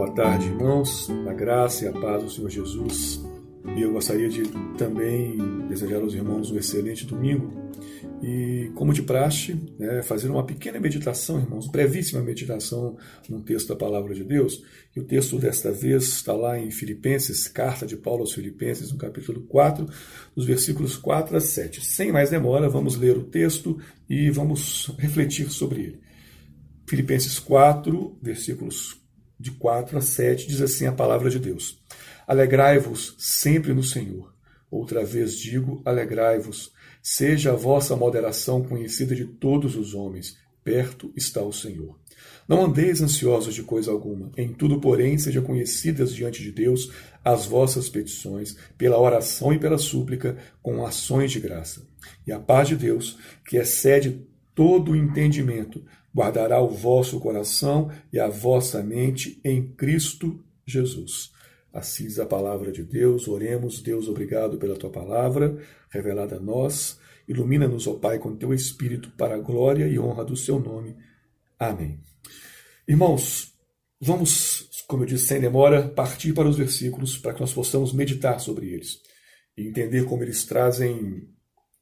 Boa tarde, irmãos, a graça e a paz do Senhor Jesus. E eu gostaria de também desejar aos irmãos um excelente domingo e, como de praxe, né, fazer uma pequena meditação, irmãos, brevíssima meditação num texto da Palavra de Deus. E o texto desta vez está lá em Filipenses, carta de Paulo aos Filipenses, no capítulo 4, dos versículos 4 a 7. Sem mais demora, vamos ler o texto e vamos refletir sobre ele. Filipenses 4, versículos de 4 a 7, diz assim a palavra de Deus: Alegrai-vos sempre no Senhor. Outra vez digo: alegrai-vos. Seja a vossa moderação conhecida de todos os homens. Perto está o Senhor. Não andeis ansiosos de coisa alguma. Em tudo, porém, sejam conhecidas diante de Deus as vossas petições, pela oração e pela súplica, com ações de graça. E a paz de Deus, que excede todo o entendimento, guardará o vosso coração e a vossa mente em Cristo Jesus. Diz a palavra de Deus, oremos, Deus, obrigado pela tua palavra revelada a nós. Ilumina-nos, ó Pai, com teu Espírito para a glória e honra do seu nome. Amém. Irmãos, vamos, como eu disse, sem demora, partir para os versículos para que nós possamos meditar sobre eles e entender como eles trazem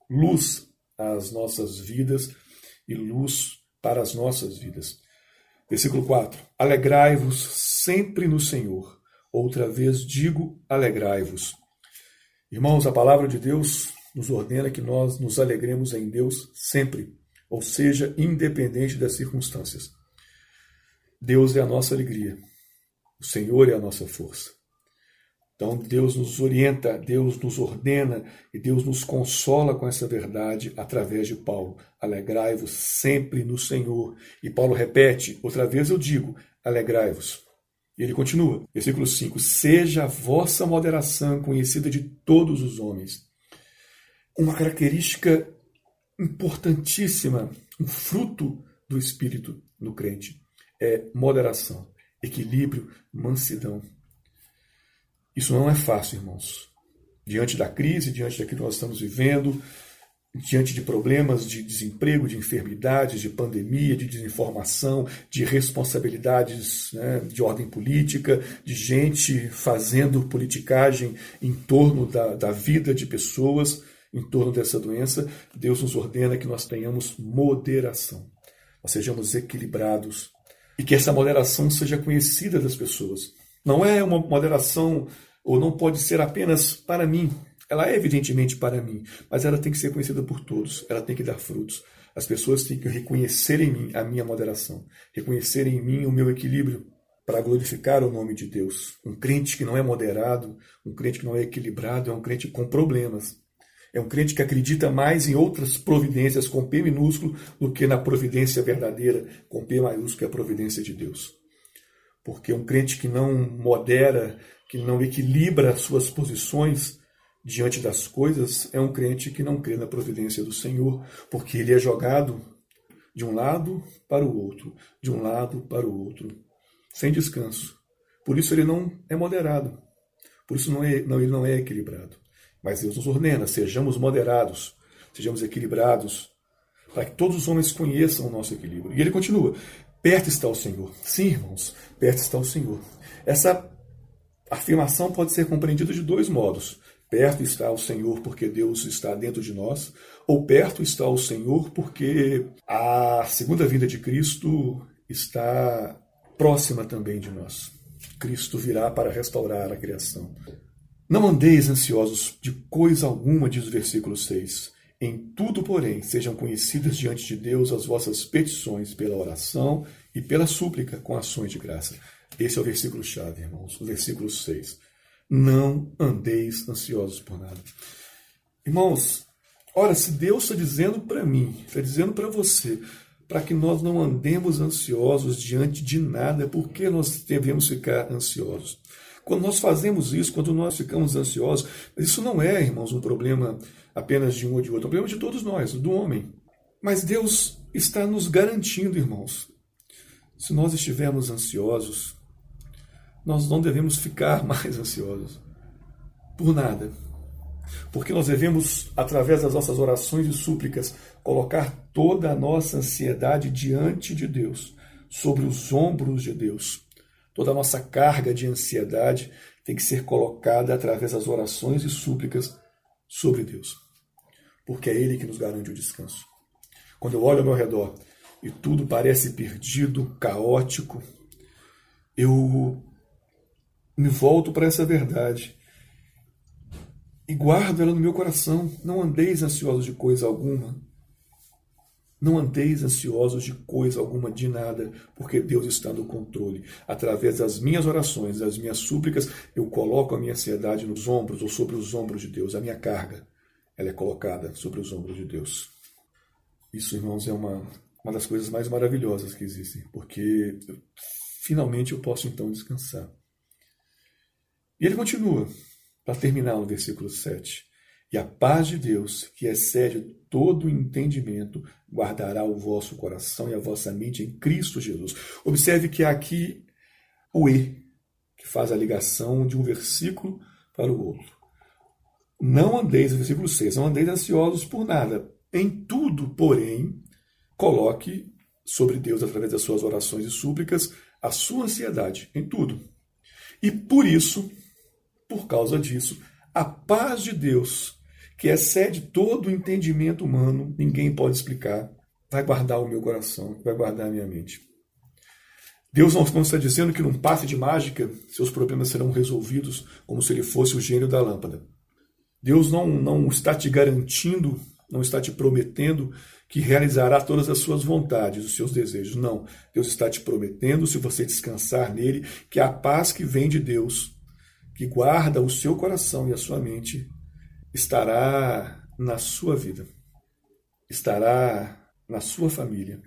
luz às nossas vidas e luz para as nossas vidas. Versículo 4: Alegrai-vos sempre no Senhor. Outra vez digo: alegrai-vos. Irmãos, a palavra de Deus nos ordena que nós nos alegremos em Deus sempre, ou seja, independente das circunstâncias. Deus é a nossa alegria, o Senhor é a nossa força. Então Deus nos orienta, Deus nos ordena e Deus nos consola com essa verdade através de Paulo. Alegrai-vos sempre no Senhor. E Paulo repete, outra vez eu digo, alegrai-vos. E ele continua, versículo 5: Seja a vossa moderação conhecida de todos os homens. Uma característica importantíssima, um fruto do Espírito no crente é moderação, equilíbrio, mansidão. Isso não é fácil, irmãos. Diante da crise, diante daquilo que nós estamos vivendo, diante de problemas de desemprego, de enfermidades, de pandemia, de desinformação, de responsabilidades né, de ordem política, de gente fazendo politicagem em torno da, da vida de pessoas, em torno dessa doença, Deus nos ordena que nós tenhamos moderação, nós sejamos equilibrados e que essa moderação seja conhecida das pessoas. Não é uma moderação ou não pode ser apenas para mim. Ela é evidentemente para mim, mas ela tem que ser conhecida por todos, ela tem que dar frutos. As pessoas têm que reconhecer em mim a minha moderação, reconhecer em mim o meu equilíbrio para glorificar o nome de Deus. Um crente que não é moderado, um crente que não é equilibrado, é um crente com problemas. É um crente que acredita mais em outras providências com P minúsculo do que na providência verdadeira com P maiúsculo, que é a providência de Deus. Porque um crente que não modera que não equilibra suas posições diante das coisas, é um crente que não crê na providência do Senhor, porque ele é jogado de um lado para o outro, de um lado para o outro, sem descanso. Por isso ele não é moderado. Por isso não é, não, ele não é equilibrado. Mas Deus nos ordena, sejamos moderados, sejamos equilibrados, para que todos os homens conheçam o nosso equilíbrio. E ele continua: perto está o Senhor. Sim, irmãos, perto está o Senhor. Essa afirmação pode ser compreendida de dois modos. Perto está o Senhor porque Deus está dentro de nós, ou perto está o Senhor porque a segunda vinda de Cristo está próxima também de nós. Cristo virá para restaurar a criação. Não andeis ansiosos de coisa alguma, diz o versículo 6. Em tudo, porém, sejam conhecidas diante de Deus as vossas petições pela oração e pela súplica com ações de graça. Esse é o versículo-chave, irmãos, o versículo 6. Não andeis ansiosos por nada. Irmãos, ora, se Deus está dizendo para mim, está dizendo para você, para que nós não andemos ansiosos diante de nada, por que nós devemos ficar ansiosos? Quando nós fazemos isso, quando nós ficamos ansiosos, isso não é, irmãos, um problema apenas de um ou de outro, é um problema de todos nós, do homem. Mas Deus está nos garantindo, irmãos, se nós estivermos ansiosos, nós não devemos ficar mais ansiosos por nada. Porque nós devemos, através das nossas orações e súplicas, colocar toda a nossa ansiedade diante de Deus, sobre os ombros de Deus. toda a nossa carga de ansiedade tem que ser colocada através das orações e súplicas sobre Deus. Porque é Ele que nos garante o descanso. Quando eu olho ao meu redor e tudo parece perdido, caótico, eu me volto para essa verdade e guardo ela no meu coração. Não andeis ansiosos de coisa alguma. Não andeis ansiosos de coisa alguma, de nada, porque Deus está no controle. Através das minhas orações, das minhas súplicas, eu coloco a minha ansiedade nos ombros ou sobre os ombros de Deus. A minha carga, ela é colocada sobre os ombros de Deus. Isso, irmãos, é uma, uma das coisas mais maravilhosas que existem, porque finalmente eu posso então descansar. E ele continua, para terminar no versículo 7. E a paz de Deus, que excede todo o entendimento, guardará o vosso coração e a vossa mente em Cristo Jesus. Observe que há aqui o E, que faz a ligação de um versículo para o outro. Não andeis, versículo 6, não andeis ansiosos por nada. Em tudo, porém, coloque sobre Deus, através das suas orações e súplicas, a sua ansiedade, em tudo. E por isso, por causa disso, a paz de Deus, que excede todo o entendimento humano, ninguém pode explicar, vai guardar o meu coração, vai guardar a minha mente. Deus não está dizendo que num passe de mágica seus problemas serão resolvidos como se ele fosse o gênio da lâmpada. Deus não, não está te garantindo, não está te prometendo que realizará todas as suas vontades, os seus desejos. Não. Deus está te prometendo, se você descansar nele, que a paz que vem de Deus que guarda o seu coração e a sua mente estará na sua vida, estará na sua família,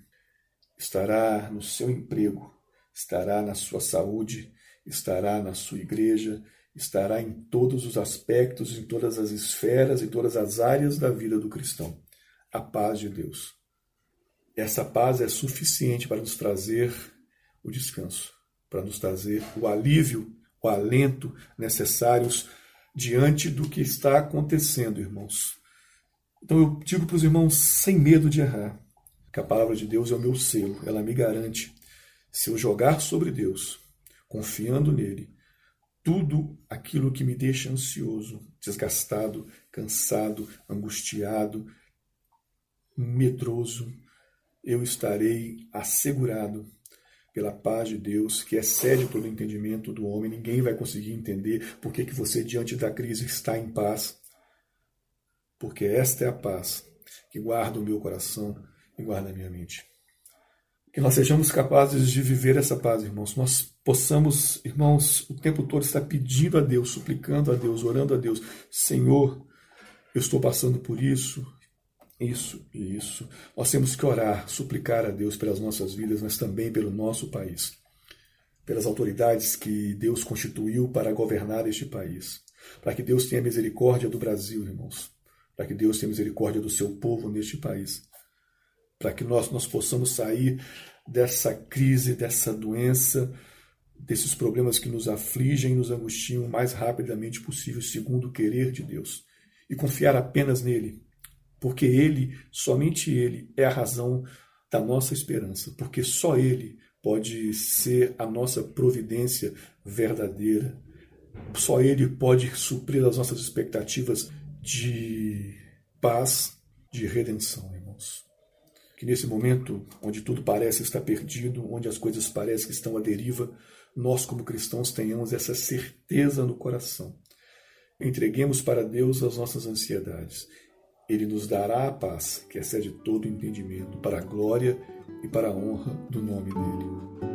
estará no seu emprego, estará na sua saúde, estará na sua igreja, estará em todos os aspectos, em todas as esferas, em todas as áreas da vida do cristão. A paz de Deus. Essa paz é suficiente para nos trazer o descanso, para nos trazer o alívio o alento necessários diante do que está acontecendo, irmãos. Então eu digo para os irmãos, sem medo de errar, que a palavra de Deus é o meu selo, ela me garante, se eu jogar sobre Deus, confiando nele, tudo aquilo que me deixa ansioso, desgastado, cansado, angustiado, medroso, eu estarei assegurado pela paz de Deus, que excede todo o entendimento do homem. Ninguém vai conseguir entender por que, que você, diante da crise, está em paz. Porque esta é a paz que guarda o meu coração e guarda a minha mente. Que nós sejamos capazes de viver essa paz, irmãos. Nós possamos, irmãos, o tempo todo estar pedindo a Deus, suplicando a Deus, orando a Deus: Senhor, eu estou passando por isso, isso e isso. Nós temos que orar, suplicar a Deus pelas nossas vidas, mas também pelo nosso país, pelas autoridades que Deus constituiu para governar este país, para que Deus tenha misericórdia do Brasil, irmãos, para que Deus tenha misericórdia do seu povo neste país, para que nós, nós possamos sair dessa crise, dessa doença, desses problemas que nos afligem e nos angustiam o mais rapidamente possível, segundo o querer de Deus, e confiar apenas nele porque Ele, somente Ele, é a razão da nossa esperança, porque só Ele pode ser a nossa providência verdadeira. Só Ele pode suprir as nossas expectativas de paz, de redenção, irmãos. Que nesse momento, onde tudo parece estar perdido, onde as coisas parecem que estão à deriva, nós, como cristãos, tenhamos essa certeza no coração. Entreguemos para Deus as nossas ansiedades ele nos dará a paz que excede todo entendimento, para a glória e para a honra do nome dele.